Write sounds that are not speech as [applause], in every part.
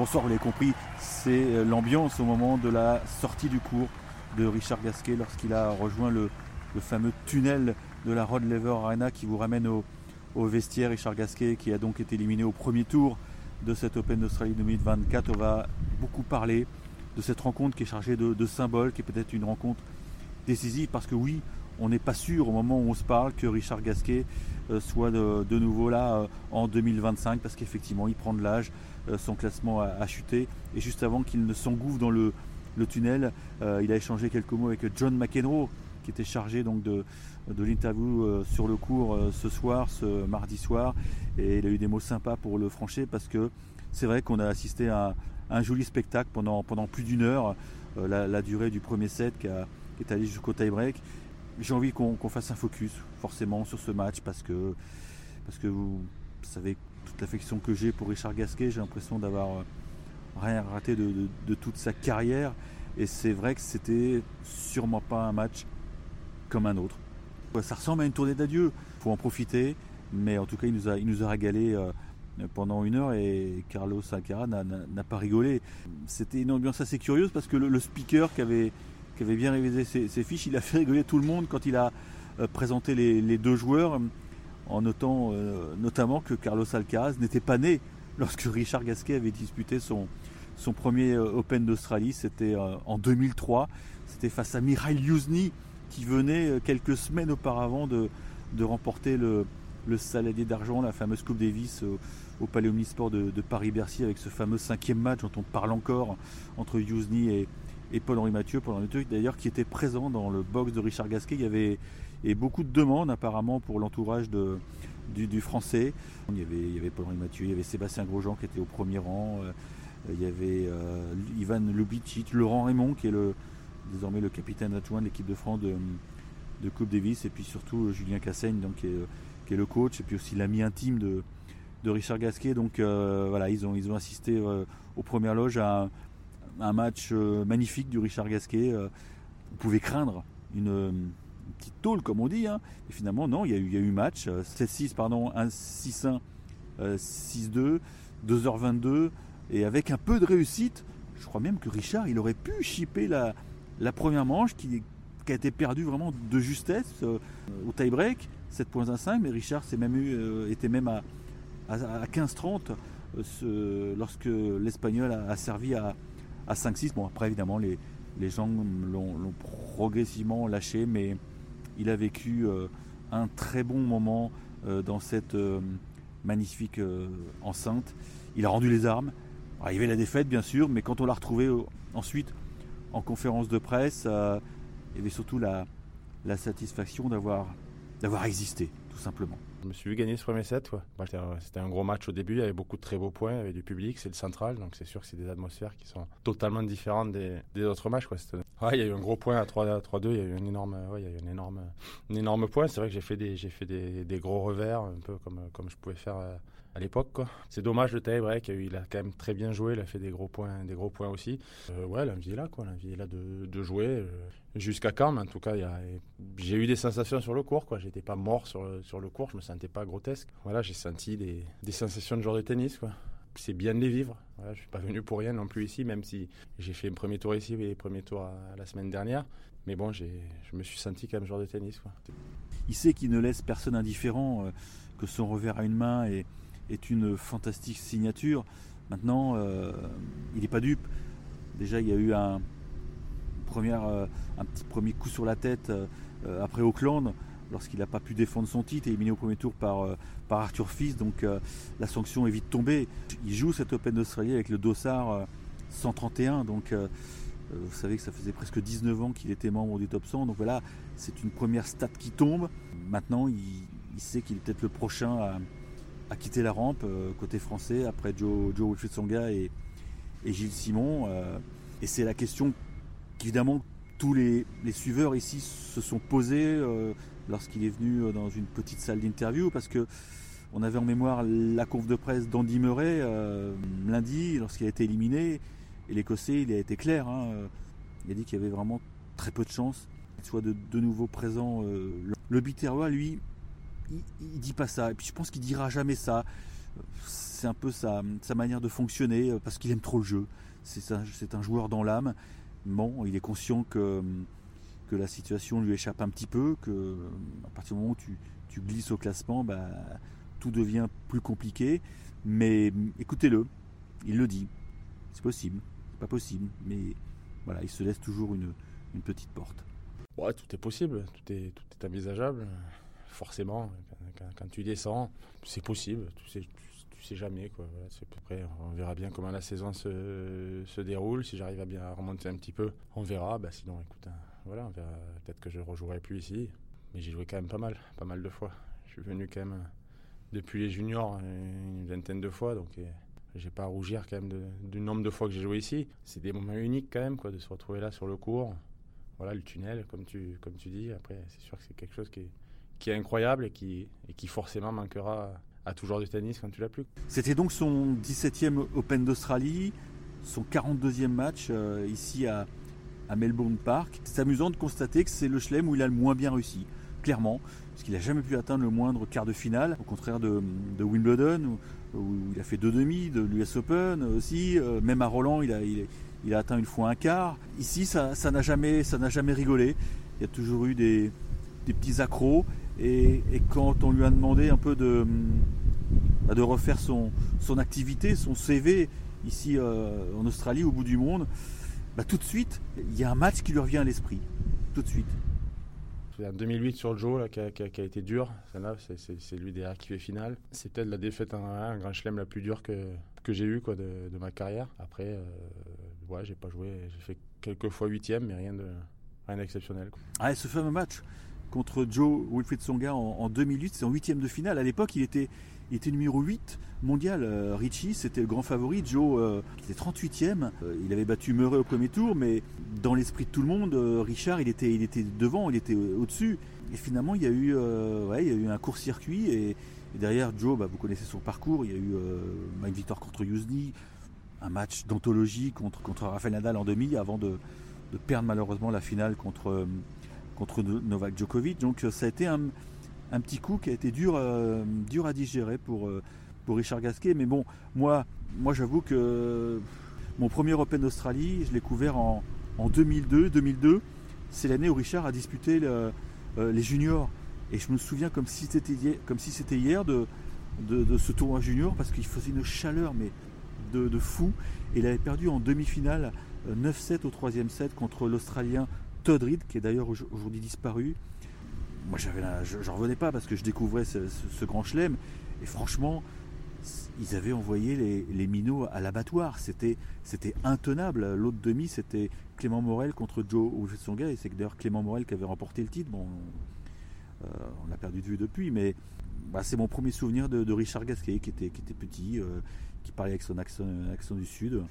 Bonsoir, vous l'avez compris, c'est l'ambiance au moment de la sortie du cours de Richard Gasquet lorsqu'il a rejoint le, fameux tunnel de la Rod Lever Arena qui vous ramène au, vestiaire. Richard Gasquet qui a donc été éliminé au premier tour de cette Open d'Australie 2024. On va beaucoup parler de cette rencontre qui est chargée de, de symboles, qui est peut-être une rencontre décisive parce que oui, on n'est pas sûr au moment où on se parle que Richard Gasquet euh, soit de, nouveau là euh, en 2025 parce qu'effectivement il prend de l'âge, euh, son classement a, chuté. Et juste avant qu'il ne s'engouffre dans le, tunnel, il a échangé quelques mots avec John McEnroe qui était chargé donc de, l'interview sur le cours ce soir, ce mardi soir. Et il a eu des mots sympas pour le franchir parce que c'est vrai qu'on a assisté à un joli spectacle pendant, plus d'une heure, la, durée du premier set qui, qui est allé jusqu'au tie-break j'ai envie qu'on fasse un focus forcément sur ce match parce que, parce que vous savez toute l'affection que j'ai pour Richard Gasquet, j'ai l'impression d'avoir euh, rien raté de, toute sa carrière. Et c'est vrai que c'était sûrement pas un match comme un autre. Ça ressemble à une tournée d'adieu. Il faut en profiter. Mais en tout cas, il nous a, il nous a régalé euh, pendant une heure et Carlos Alcaraz n'a pas rigolé. C'était une ambiance assez curieuse parce que le speaker qui avait, qui avait bien révisé ses, fiches, il a fait rigoler tout le monde quand il a euh, présenté les, deux joueurs, en notant euh, notamment que Carlos Alcaraz n'était pas né lorsque [laughs] Richard Gasquet avait disputé son, son premier euh, Open d'Australie. C'était en 2003. C'était face à Mihail Yuzny qui venait quelques semaines auparavant de, de remporter le, le saladier d'argent, la fameuse Coupe Davis au, Palais Omnisport de, de Paris-Bercy avec ce fameux cinquième match dont on parle encore entre Yuzny et, et Paul-Henri Mathieu, Paul-Henri Mathieu d'ailleurs qui était présent dans le box de Richard Gasquet. Il y avait et beaucoup de demandes apparemment pour l'entourage du, français. Il y avait, il y avait Paul-Henri Mathieu, il y avait Sébastien Grosjean qui était au premier rang, euh, il y avait euh, Ivan Lubicic, Laurent Raymond qui est le, désormais le capitaine adjoint de l'équipe de France de, Coupe Davis, et puis surtout euh, Julien Cassaigne donc, qui, est, le coach, et puis aussi l'ami intime de, Richard Gasquet. Donc voilà, ils ont, ils ont assisté aux premières loges à un match euh, magnifique du Richard Gasquet. Euh, on pouvait craindre une, petite tôle, comme on dit. Hein. Et finalement, non, il y a eu, y a eu match. 7-6, euh, pardon, 1-6-1, 6-2, 2h22. Et avec un peu de réussite, je crois même que Richard, il aurait pu chipper la, la première manche qui, a été perdue vraiment de justesse au tie-break, 7.15, mais Richard même était même à, à, 15-30 lorsque l'Espagnol a, servi à, à 5-6. Bon, après, évidemment, les, les gens l'ont progressivement lâché, mais il a vécu euh, un très bon moment euh, dans cette euh, magnifique enceinte. Il a rendu les armes. il y avait la défaite, bien sûr, mais quand on l'a retrouvé ensuite en conférence de presse, il y avait surtout la, la satisfaction d'avoir existé, tout simplement. Je me suis vu gagner ce premier set. C'était un gros match au début, il y avait beaucoup de très beaux points, il y avait du public, c'est le central, donc c'est sûr que c'est des atmosphères qui sont totalement différentes des, autres matchs. Quoi. il y a eu un gros point à 3-2, il y a eu un énorme, ouais, il y a eu un énorme, un énorme point. C'est vrai que j'ai fait, des, fait des, gros revers, un peu comme, comme je pouvais faire euh, à l'époque. C'est dommage le tie-break, il a quand même très bien joué, il a fait des gros points, des gros points aussi. Euh, ouais, l'envie est là, quoi, l'envie là de, de jouer. Euh, jusqu'à quand, mais en tout cas, j'ai eu des sensations sur le cours, quoi. J'étais pas mort sur le, sur le cours, je me sentais pas grotesque. Voilà, j'ai senti des, des sensations de joueur de tennis, quoi c'est bien de les vivre. Je suis pas venu pour rien non plus ici, même si j'ai fait un premier tour ici et un premier tour la semaine dernière. Mais bon, je me suis senti comme joueur de tennis. Quoi. Il sait qu'il ne laisse personne indifférent, euh, que son revers à une main est, est une fantastique signature. Maintenant, euh, il n'est pas dupe. Déjà, il y a eu un, première, euh, un petit premier coup sur la tête euh, après Auckland, lorsqu'il n'a pas pu défendre son titre et éliminé au premier tour par, par Arthur Fils. Donc la sanction est vite tombée. Il joue cette Open d'Australie avec le dossard 131. Donc vous savez que ça faisait presque 19 ans qu'il était membre du top 100. Donc voilà, c'est une première stat qui tombe. Maintenant, il, il sait qu'il est peut-être le prochain à a quitté la rampe euh, côté français après Joe, Joe et, et Gilles Simon. Euh, et c'est la question qu'évidemment tous les, suiveurs ici se sont posés euh, lorsqu'il est venu dans une petite salle d'interview parce que on avait en mémoire la conf de presse d'Andy Murray lundi lorsqu'il a été éliminé et l'Écossais il a été clair. Hein, il a dit qu'il y avait vraiment très peu de chances qu'il soit de, de nouveau présent. le Biterrois lui il, dit pas ça. Et puis je pense qu'il dira jamais ça. C'est un peu sa, manière de fonctionner parce qu'il aime trop le jeu. C'est un, un, joueur dans l'âme. Bon, il est conscient que, que la situation lui échappe un petit peu, que à partir du moment où tu, glisses au classement, bah, tout devient plus compliqué. Mais écoutez-le, il le dit. C'est possible, c'est pas possible, mais voilà, il se laisse toujours une, une petite porte. Ouais, tout est possible, tout est, tout est envisageable. Forcément, quand, tu descends, c'est possible, tu sais, tu, sais jamais. Quoi. Après, on verra bien comment la saison se, se déroule. Si j'arrive à bien remonter un petit peu, on verra. Bah, sinon, écoute, hein, voilà, peut-être que je rejouerai plus ici. Mais j'ai joué quand même pas mal, pas mal de fois. Je suis venu quand même depuis les juniors une vingtaine de fois, donc j'ai pas à rougir quand même du nombre de fois que j'ai joué ici. C'est des moments uniques quand même, quoi, de se retrouver là sur le cours. Voilà, le tunnel, comme tu, comme tu dis. Après, c'est sûr que c'est quelque chose qui est, qui est incroyable et qui, et qui forcément manquera à tout joueur de tennis quand tu l'as plus. C'était donc son 17e Open d'Australie, son 42e match euh, ici à, à Melbourne Park. C'est amusant de constater que c'est le chelem où il a le moins bien réussi clairement, parce qu'il n'a jamais pu atteindre le moindre quart de finale, au contraire de, Wimbledon, où, il a fait deux demi, de l'US Open aussi, euh, même à Roland, il a, il, a, atteint une fois un quart. Ici, ça n'a jamais, jamais rigolé, il y a toujours eu des, petits accros, et, quand on lui a demandé un peu de, bah, de refaire son, son activité, son CV ici euh, en Australie, au bout du monde, bah, tout de suite, il y a un match qui lui revient à l'esprit. Tout de suite en 2008 sur le Joe là, qui, a, été dur. c'est lui derrière qui fait finale. C'est peut-être la défaite en un grand chelem la plus dure que, que j'ai eue quoi, de, ma carrière. Après, euh, ouais, j'ai pas joué. J'ai fait quelques fois huitième, mais rien de rien d'exceptionnel. Ah, ce fameux match contre Joe Wilfried Songa en, en 2008, c'est en huitième de finale. À l'époque, il était, il était numéro 8 mondial. Euh, Richie, c'était le grand favori. Joe, euh, était 38e. Euh, il avait battu Murray au premier tour, mais dans l'esprit de tout le monde, Richard, il était, il était devant, il était au-dessus. Et finalement, il y a eu, ouais, il y a eu un court-circuit. Et, derrière, Joe, bah, vous connaissez son parcours. Il y a eu une victoire contre Yuzny, un match d'anthologie contre, contre Rafael Nadal en demi, avant de, perdre malheureusement la finale contre, contre Novak Djokovic. Donc ça a été un un petit coup qui a été dur, euh, dur à digérer pour, euh, pour Richard Gasquet. Mais bon, moi, moi j'avoue que mon premier Open d'Australie, je l'ai couvert en, 2002. 2002, c'est l'année où Richard a disputé euh, les juniors. Et je me souviens comme si c'était hier, comme si c'était hier de, de, ce tournoi junior parce qu'il faisait une chaleur mais de, fou. Et il avait perdu en demi-finale 9-7 au troisième set contre l'Australien Todd Reed, qui est d'ailleurs aujourd'hui disparu. Moi j'avais j'en revenais pas parce que je découvrais ce, grand chelem. Et franchement ils avaient envoyé les, minots à l'abattoir. C'était intenable. L'autre demi c'était Clément Morel contre Joe Songa et c'est d'ailleurs Clément Morel qui avait remporté le titre. Bon euh, on l'a perdu de vue depuis. Mais bah, c'est mon premier souvenir de, Richard Gasquet qui était, petit euh, qui parlait avec son accent, accent, du sud.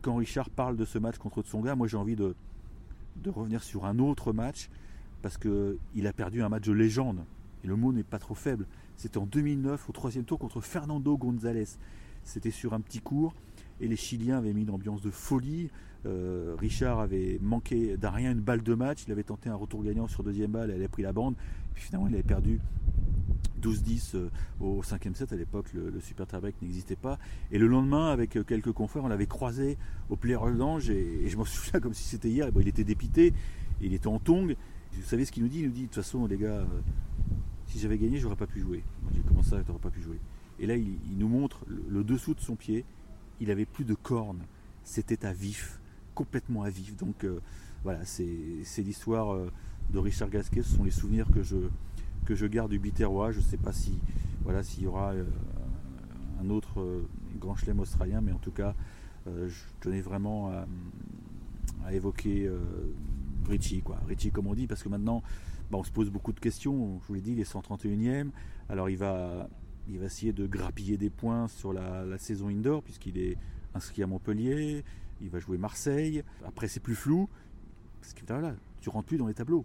Quand Richard parle de ce match contre Tsonga moi j'ai envie de, de revenir sur un autre match parce qu'il a perdu un match de légende. Et le mot n'est pas trop faible. C'était en 2009 au troisième tour contre Fernando González. C'était sur un petit cours et les Chiliens avaient mis une ambiance de folie. Euh, Richard avait manqué d'un rien une balle de match. Il avait tenté un retour gagnant sur deuxième balle. Elle avait pris la bande. Puis finalement, il avait perdu 12-10 euh, au cinquième set. À l'époque, le, super tiebreak n'existait pas. Et le lendemain, avec euh, quelques confrères, on l'avait croisé au Player Lounge et, et, je m'en [laughs] souviens comme si c'était hier. il était dépité. Il était en tongue vous savez ce qu'il nous dit? Il nous dit de toute façon, les gars, euh, si j'avais gagné, j'aurais pas pu jouer. J'ai commencé ça, t'aurais pas pu jouer? Et là, il, nous montre le, dessous de son pied. Il avait plus de cornes. C'était à vif, complètement à vif. Donc voilà, c'est l'histoire de Richard Gasquet. Ce sont les souvenirs que je, que je garde du Biterrois. Je ne sais pas si voilà s'il y aura un autre grand chelem australien, mais en tout cas, je tenais vraiment à, évoquer Richie, quoi. Richie, comme on dit, parce que maintenant, bah, on se pose beaucoup de questions. Je vous l'ai dit, il est 131e. Alors, il va, il va essayer de grappiller des points sur la, saison indoor, puisqu'il est inscrit à Montpellier. Il va jouer Marseille. Après, c'est plus flou. Parce que tu rentres plus dans les tableaux.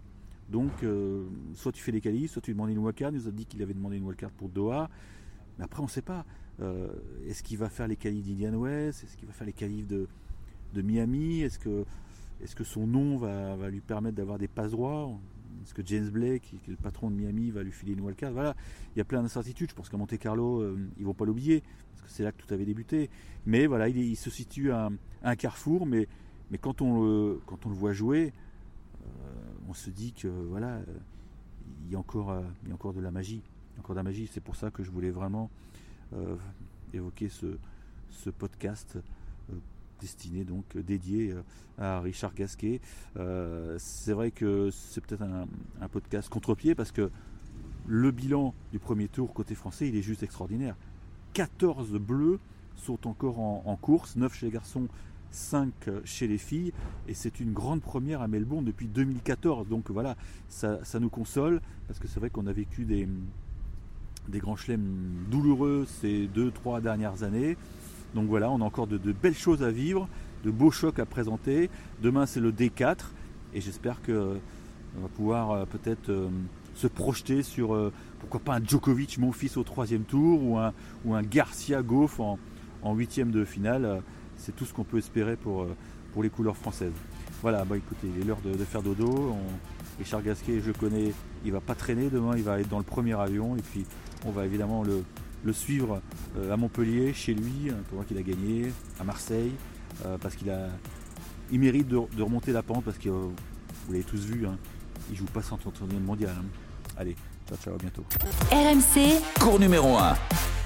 Donc, euh, soit tu fais les qualifs, soit tu demandes une wildcard. Il nous a dit qu'il avait demandé une wildcard pour Doha. Mais après, on ne sait pas. Euh, est-ce qu'il va faire les qualifs d'Indian West? Est-ce qu'il va faire les qualifs de, de Miami? Est-ce que est-ce que son nom va, lui permettre d'avoir des passes droits? Est-ce que James Blake, qui, est le patron de Miami, va lui filer une wildcard? Voilà, il y a plein d'incertitudes. Je pense qu'à Monte Carlo, ils ils vont pas l'oublier, parce que c'est là que tout avait débuté. Mais voilà, il, se situe à, un carrefour, mais, mais quand, on quand on le voit jouer, on se dit que voilà, il y a encore, il y a encore de la magie. Encore de la magie. C'est pour ça que je voulais vraiment évoquer ce, ce podcast destiné donc dédié euh, à Richard Gasquet. Euh, c'est vrai que c'est peut-être un, podcast contre-pied parce que le bilan du premier tour côté français, il est juste extraordinaire. 14 bleus sont encore en, course, 9 chez les garçons, 5 chez les filles, et c'est une grande première à Melbourne depuis 2014. Donc voilà, ça, nous console, parce que c'est vrai qu'on a vécu des, grands chelems douloureux ces 2-3 dernières années. Donc voilà, on a encore de, belles choses à vivre, de beaux chocs à présenter. Demain c'est le D4 et j'espère qu'on euh, va pouvoir euh, peut-être euh, se projeter sur pourquoi pas un Djokovic mon fils au troisième tour ou un, ou un Garcia Goff en, huitième de finale. C'est tout ce qu'on peut espérer pour, pour les couleurs françaises. Voilà, bah écoutez, il est l'heure de, faire dodo. Richard Gasquet, je connais, il va pas traîner demain, il va être dans le premier avion et puis on va évidemment le, le suivre euh, à Montpellier, chez lui, pour voir qu'il a gagné, à Marseille, euh, parce qu'il a, il mérite de, remonter la pente, parce que vous l'avez tous vu, hein, il joue pas sans tournoi mondial. Hein. Allez, ciao, ciao, à bientôt. RMC, cours numéro 1.